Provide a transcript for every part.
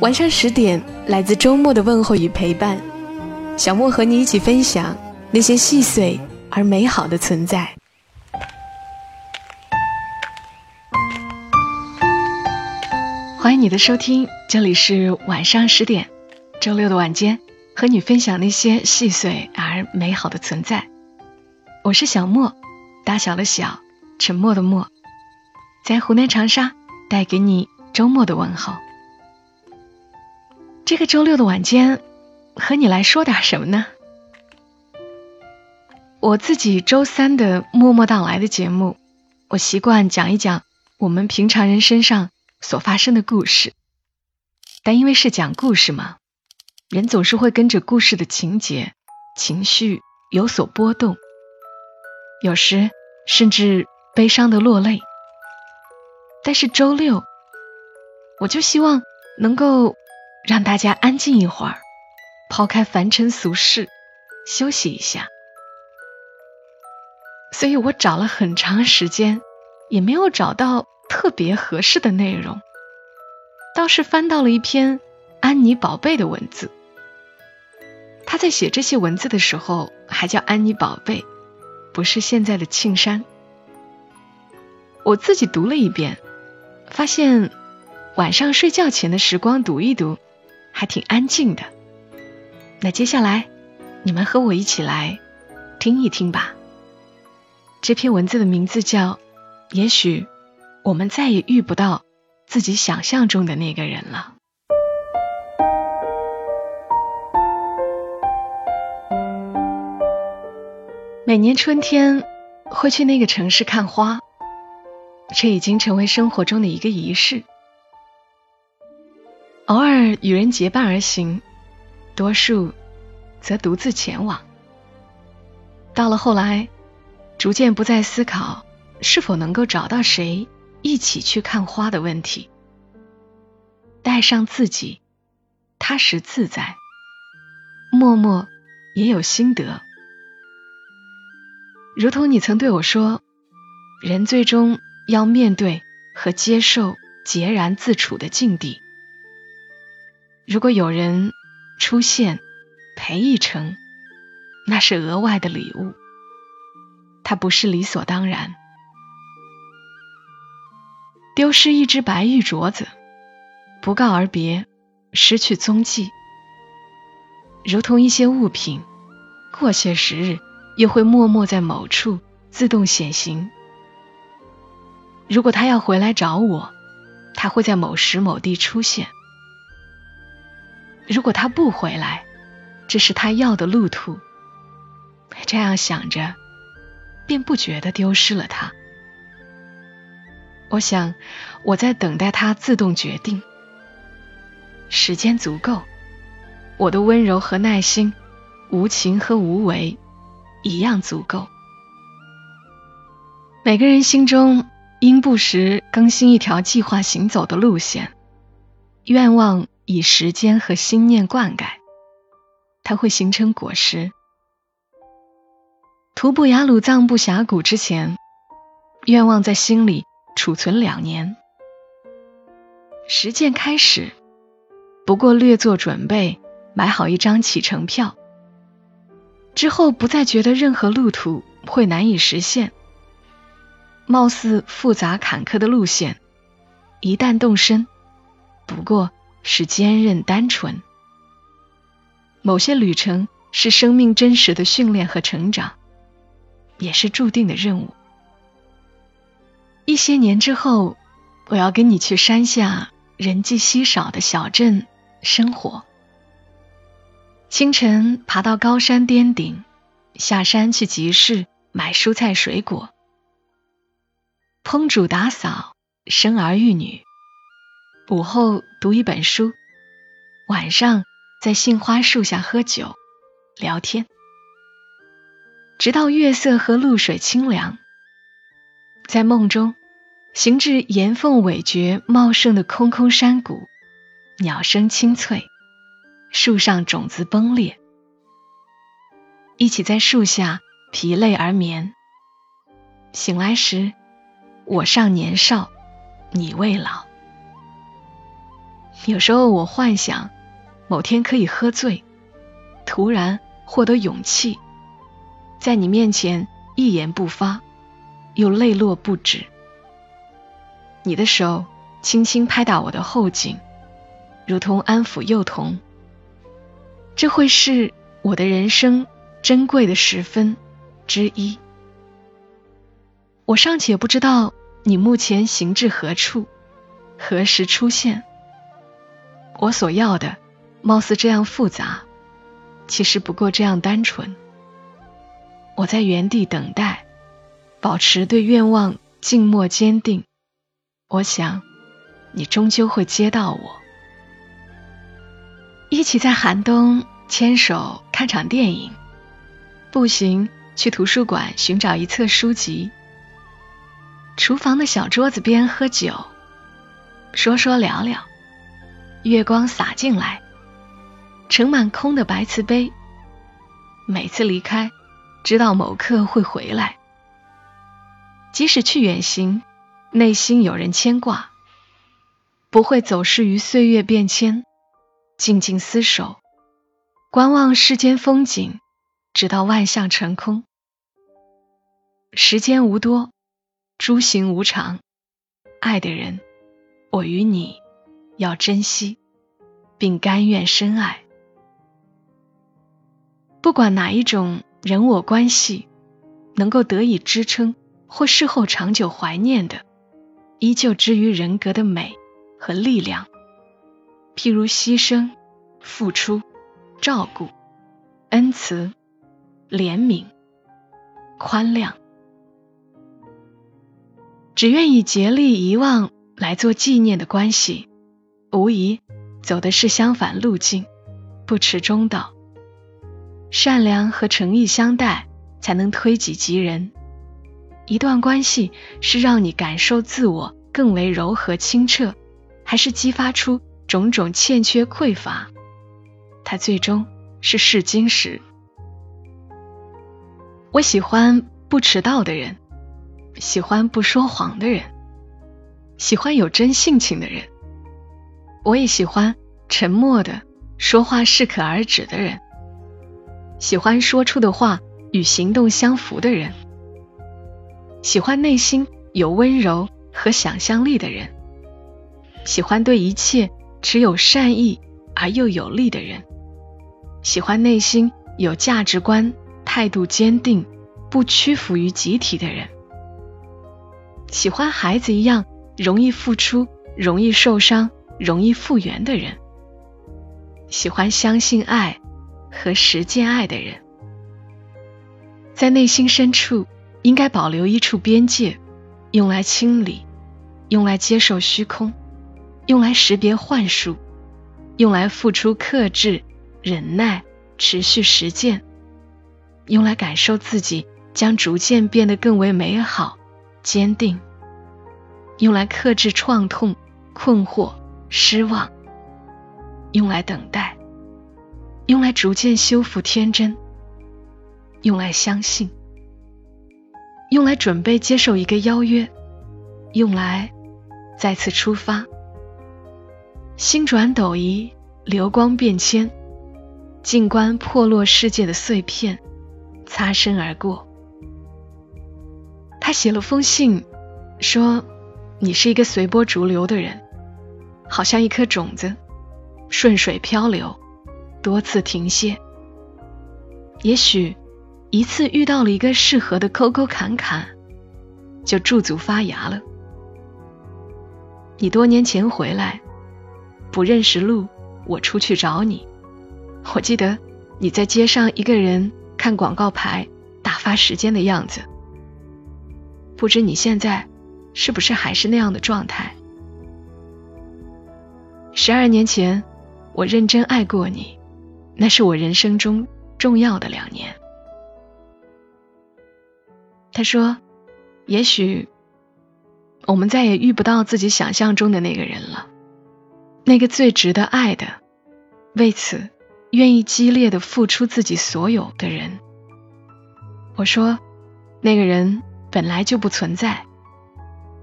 晚上十点，来自周末的问候与陪伴，小莫和你一起分享那些细碎而美好的存在。欢迎你的收听，这里是晚上十点，周六的晚间，和你分享那些细碎而美好的存在。我是小莫，大小的小，沉默的默，在湖南长沙带给你周末的问候。这个周六的晚间，和你来说点什么呢？我自己周三的默默到来的节目，我习惯讲一讲我们平常人身上所发生的故事。但因为是讲故事嘛，人总是会跟着故事的情节、情绪有所波动，有时甚至悲伤的落泪。但是周六，我就希望能够。让大家安静一会儿，抛开凡尘俗事，休息一下。所以我找了很长时间，也没有找到特别合适的内容，倒是翻到了一篇安妮宝贝的文字。他在写这些文字的时候还叫安妮宝贝，不是现在的庆山。我自己读了一遍，发现晚上睡觉前的时光读一读。还挺安静的，那接下来你们和我一起来听一听吧。这篇文字的名字叫《也许我们再也遇不到自己想象中的那个人了》。每年春天会去那个城市看花，这已经成为生活中的一个仪式。偶尔与人结伴而行，多数则独自前往。到了后来，逐渐不再思考是否能够找到谁一起去看花的问题，带上自己，踏实自在，默默也有心得。如同你曾对我说，人最终要面对和接受孑然自处的境地。如果有人出现陪一程，那是额外的礼物，它不是理所当然。丢失一只白玉镯子，不告而别，失去踪迹，如同一些物品，过些时日又会默默在某处自动显形。如果他要回来找我，他会在某时某地出现。如果他不回来，这是他要的路途。这样想着，便不觉得丢失了他。我想，我在等待他自动决定。时间足够，我的温柔和耐心，无情和无为，一样足够。每个人心中应不时更新一条计划行走的路线，愿望。以时间和心念灌溉，它会形成果实。徒步雅鲁藏布峡谷之前，愿望在心里储存两年。实践开始，不过略做准备，买好一张启程票。之后不再觉得任何路途会难以实现。貌似复杂坎坷的路线，一旦动身，不过。是坚韧单纯。某些旅程是生命真实的训练和成长，也是注定的任务。一些年之后，我要跟你去山下人迹稀少的小镇生活。清晨爬到高山巅顶，下山去集市买蔬菜水果，烹煮打扫，生儿育女。午后读一本书，晚上在杏花树下喝酒聊天，直到月色和露水清凉。在梦中，行至岩缝尾绝茂盛的空空山谷，鸟声清脆，树上种子崩裂，一起在树下疲累而眠。醒来时，我尚年少，你未老。有时候我幻想，某天可以喝醉，突然获得勇气，在你面前一言不发。又泪落不止。你的手轻轻拍打我的后颈，如同安抚幼童。这会是我的人生珍贵的时分之一。我尚且不知道你目前行至何处，何时出现。我所要的，貌似这样复杂，其实不过这样单纯。我在原地等待。保持对愿望静默坚定，我想你终究会接到我。一起在寒冬牵手看场电影，步行去图书馆寻找一册书籍，厨房的小桌子边喝酒，说说聊聊，月光洒进来，盛满空的白瓷杯。每次离开，知道某刻会回来。即使去远行，内心有人牵挂，不会走失于岁月变迁，静静厮守，观望世间风景，直到万象成空。时间无多，诸行无常，爱的人，我与你要珍惜，并甘愿深爱。不管哪一种人我关系，能够得以支撑。或事后长久怀念的，依旧之于人格的美和力量。譬如牺牲、付出、照顾、恩慈、怜悯、宽谅，只愿意竭力遗忘来做纪念的关系，无疑走的是相反路径，不持中道。善良和诚意相待，才能推己及人。一段关系是让你感受自我更为柔和清澈，还是激发出种种欠缺匮乏？它最终是试金石。我喜欢不迟到的人，喜欢不说谎的人，喜欢有真性情的人。我也喜欢沉默的，说话适可而止的人，喜欢说出的话与行动相符的人。喜欢内心有温柔和想象力的人，喜欢对一切持有善意而又有力的人，喜欢内心有价值观、态度坚定、不屈服于集体的人，喜欢孩子一样容易付出、容易受伤、容易复原的人，喜欢相信爱和实践爱的人，在内心深处。应该保留一处边界，用来清理，用来接受虚空，用来识别幻术，用来付出克制、忍耐、持续实践，用来感受自己将逐渐变得更为美好、坚定，用来克制创痛、困惑、失望，用来等待，用来逐渐修复天真，用来相信。用来准备接受一个邀约，用来再次出发。星转斗移，流光变迁，静观破落世界的碎片，擦身而过。他写了封信，说：“你是一个随波逐流的人，好像一颗种子，顺水漂流，多次停歇。也许。”一次遇到了一个适合的沟沟坎坎，就驻足发芽了。你多年前回来，不认识路，我出去找你。我记得你在街上一个人看广告牌，打发时间的样子。不知你现在是不是还是那样的状态？十二年前，我认真爱过你，那是我人生中重要的两年。他说：“也许我们再也遇不到自己想象中的那个人了，那个最值得爱的，为此愿意激烈的付出自己所有的人。”我说：“那个人本来就不存在。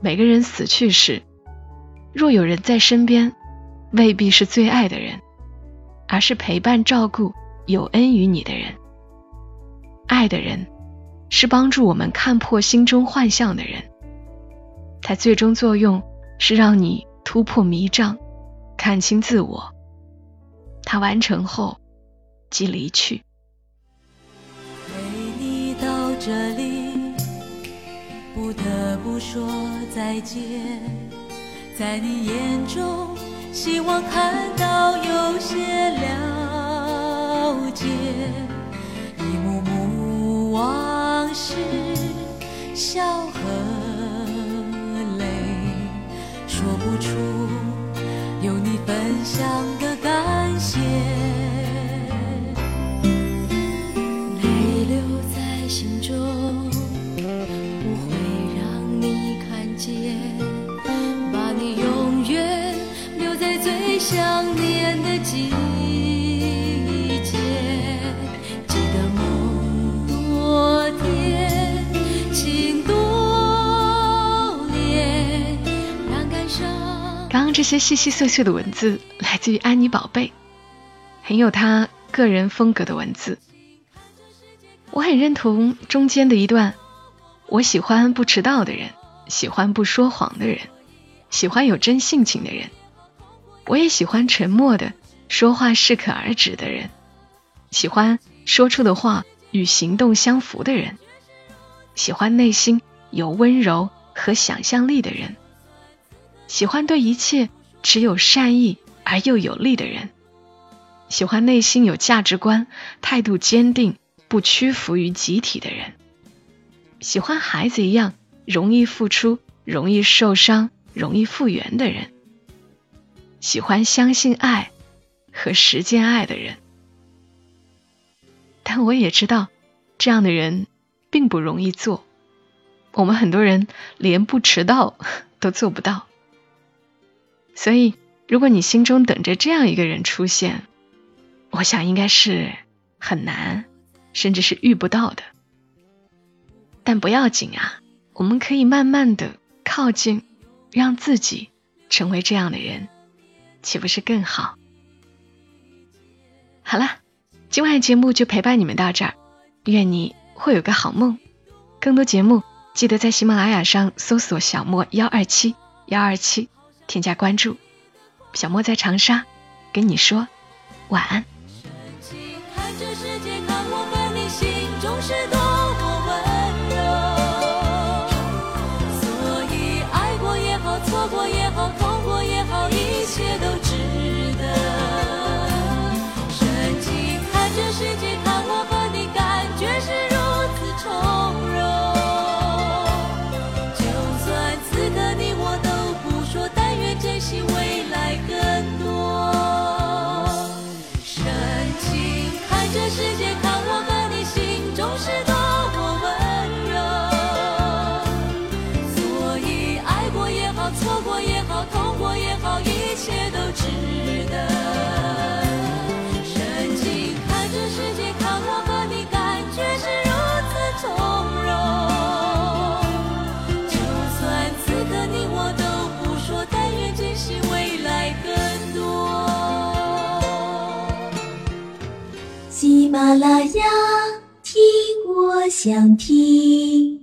每个人死去时，若有人在身边。”未必是最爱的人，而是陪伴、照顾、有恩于你的人。爱的人，是帮助我们看破心中幻象的人。它最终作用是让你突破迷障，看清自我。它完成后，即离去。陪你到这里，不得不说再见，在你眼中。希望看到有些了解，一幕幕往事，笑和泪，说不出有你分享刚这些细细碎碎的文字来自于安妮宝贝，很有她个人风格的文字。我很认同中间的一段，我喜欢不迟到的人，喜欢不说谎的人，喜欢有真性情的人。我也喜欢沉默的，说话适可而止的人，喜欢说出的话与行动相符的人，喜欢内心有温柔和想象力的人，喜欢对一切只有善意而又有力的人，喜欢内心有价值观、态度坚定、不屈服于集体的人，喜欢孩子一样容易付出、容易受伤、容易复原的人。喜欢相信爱和实践爱的人，但我也知道，这样的人并不容易做。我们很多人连不迟到都做不到。所以，如果你心中等着这样一个人出现，我想应该是很难，甚至是遇不到的。但不要紧啊，我们可以慢慢的靠近，让自己成为这样的人。岂不是更好？好了，今晚的节目就陪伴你们到这儿，愿你会有个好梦。更多节目记得在喜马拉雅上搜索“小莫幺二七幺二七”，添加关注。小莫在长沙，跟你说晚安。也好，痛过也好，一切都值得。深情看着世界，看我和你，感觉是如此从容。就算此刻你我都不说，但愿珍惜未来更多。喜马拉雅，听我想听。